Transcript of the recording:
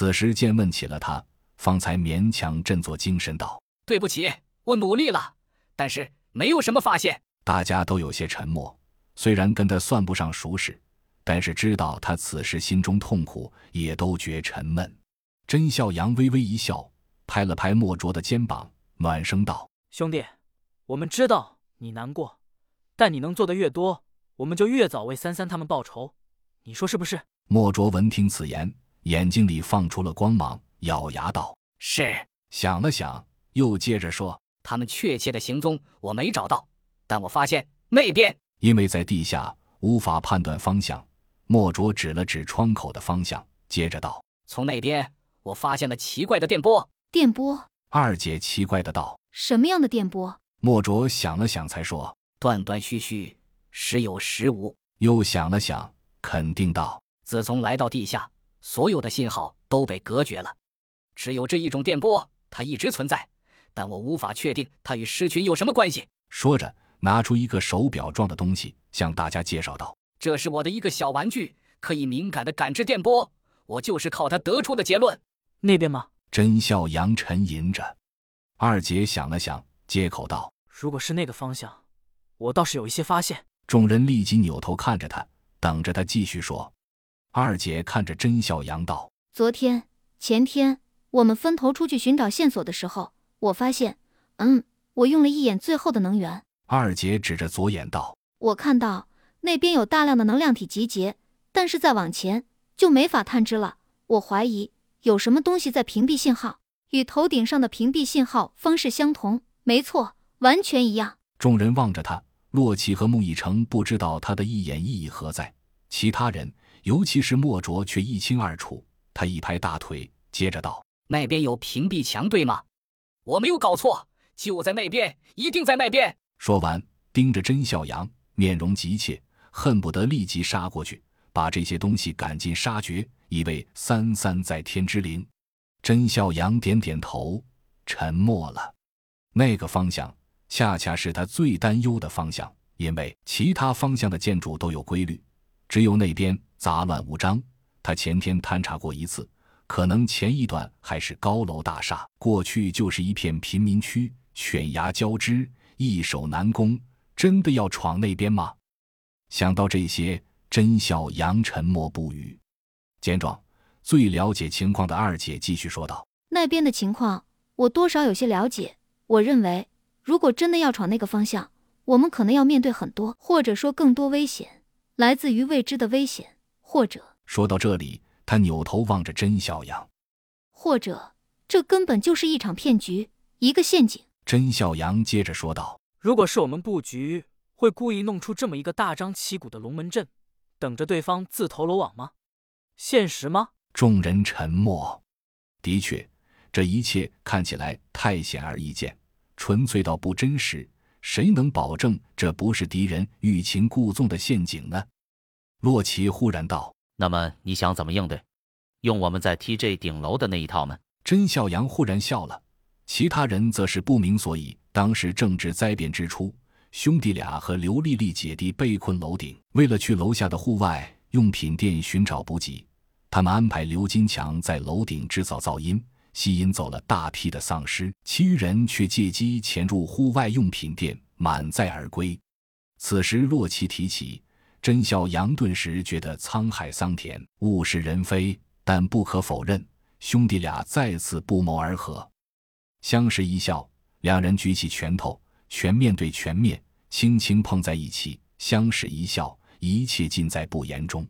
此时见问起了他，方才勉强振作精神道：“对不起，我努力了，但是没有什么发现。”大家都有些沉默，虽然跟他算不上熟识，但是知道他此时心中痛苦，也都觉沉闷。甄笑阳微微一笑，拍了拍莫卓的肩膀，暖声道：“兄弟，我们知道你难过，但你能做的越多，我们就越早为三三他们报仇，你说是不是？”莫卓闻听此言，眼睛里放出了光芒，咬牙道：“是。”想了想，又接着说：“他们确切的行踪我没找到，但我发现那边，因为在地下无法判断方向。”莫卓指了指窗口的方向，接着道：“从那边。”我发现了奇怪的电波。电波？二姐奇怪的道：“什么样的电波？”莫卓想了想，才说：“断断续续，时有时无。”又想了想，肯定道：“自从来到地下，所有的信号都被隔绝了，只有这一种电波，它一直存在，但我无法确定它与狮群有什么关系。”说着，拿出一个手表状的东西，向大家介绍道：“这是我的一个小玩具，可以敏感的感知电波。我就是靠它得出的结论。”那边吗？甄笑阳沉吟着，二姐想了想，接口道：“如果是那个方向，我倒是有一些发现。”众人立即扭头看着他，等着他继续说。二姐看着甄小阳道：“昨天、前天，我们分头出去寻找线索的时候，我发现，嗯，我用了一眼最后的能源。”二姐指着左眼道：“我看到那边有大量的能量体集结，但是再往前就没法探知了。我怀疑。”有什么东西在屏蔽信号？与头顶上的屏蔽信号方式相同。没错，完全一样。众人望着他，洛奇和穆以成不知道他的一眼意义何在，其他人，尤其是莫卓，却一清二楚。他一拍大腿，接着道：“那边有屏蔽墙，对吗？我没有搞错，就在那边，一定在那边。”说完，盯着甄笑阳，面容急切，恨不得立即杀过去，把这些东西赶尽杀绝。以为三三在天之灵，甄笑阳点点头，沉默了。那个方向恰恰是他最担忧的方向，因为其他方向的建筑都有规律，只有那边杂乱无章。他前天探查过一次，可能前一段还是高楼大厦，过去就是一片贫民区，犬牙交织，易守难攻。真的要闯那边吗？想到这些，甄笑杨沉默不语。见状，最了解情况的二姐继续说道：“那边的情况，我多少有些了解。我认为，如果真的要闯那个方向，我们可能要面对很多，或者说更多危险，来自于未知的危险，或者……”说到这里，他扭头望着甄笑阳，或者这根本就是一场骗局，一个陷阱。甄笑阳接着说道：“如果是我们布局，会故意弄出这么一个大张旗鼓的龙门阵，等着对方自投罗网吗？”现实吗？众人沉默。的确，这一切看起来太显而易见，纯粹到不真实。谁能保证这不是敌人欲擒故纵的陷阱呢？洛奇忽然道：“那么你想怎么应对？用我们在 TJ 顶楼的那一套吗？”甄笑阳忽然笑了，其他人则是不明所以。当时正值灾变之初，兄弟俩和刘丽丽姐弟被困楼顶，为了去楼下的户外用品店寻找补给。他们安排刘金强在楼顶制造噪音，吸引走了大批的丧尸，其余人却借机潜入户外用品店，满载而归。此时洛奇提起真笑阳，顿时觉得沧海桑田，物是人非。但不可否认，兄弟俩再次不谋而合，相视一笑，两人举起拳头，拳面对拳面，轻轻碰在一起，相视一笑，一切尽在不言中。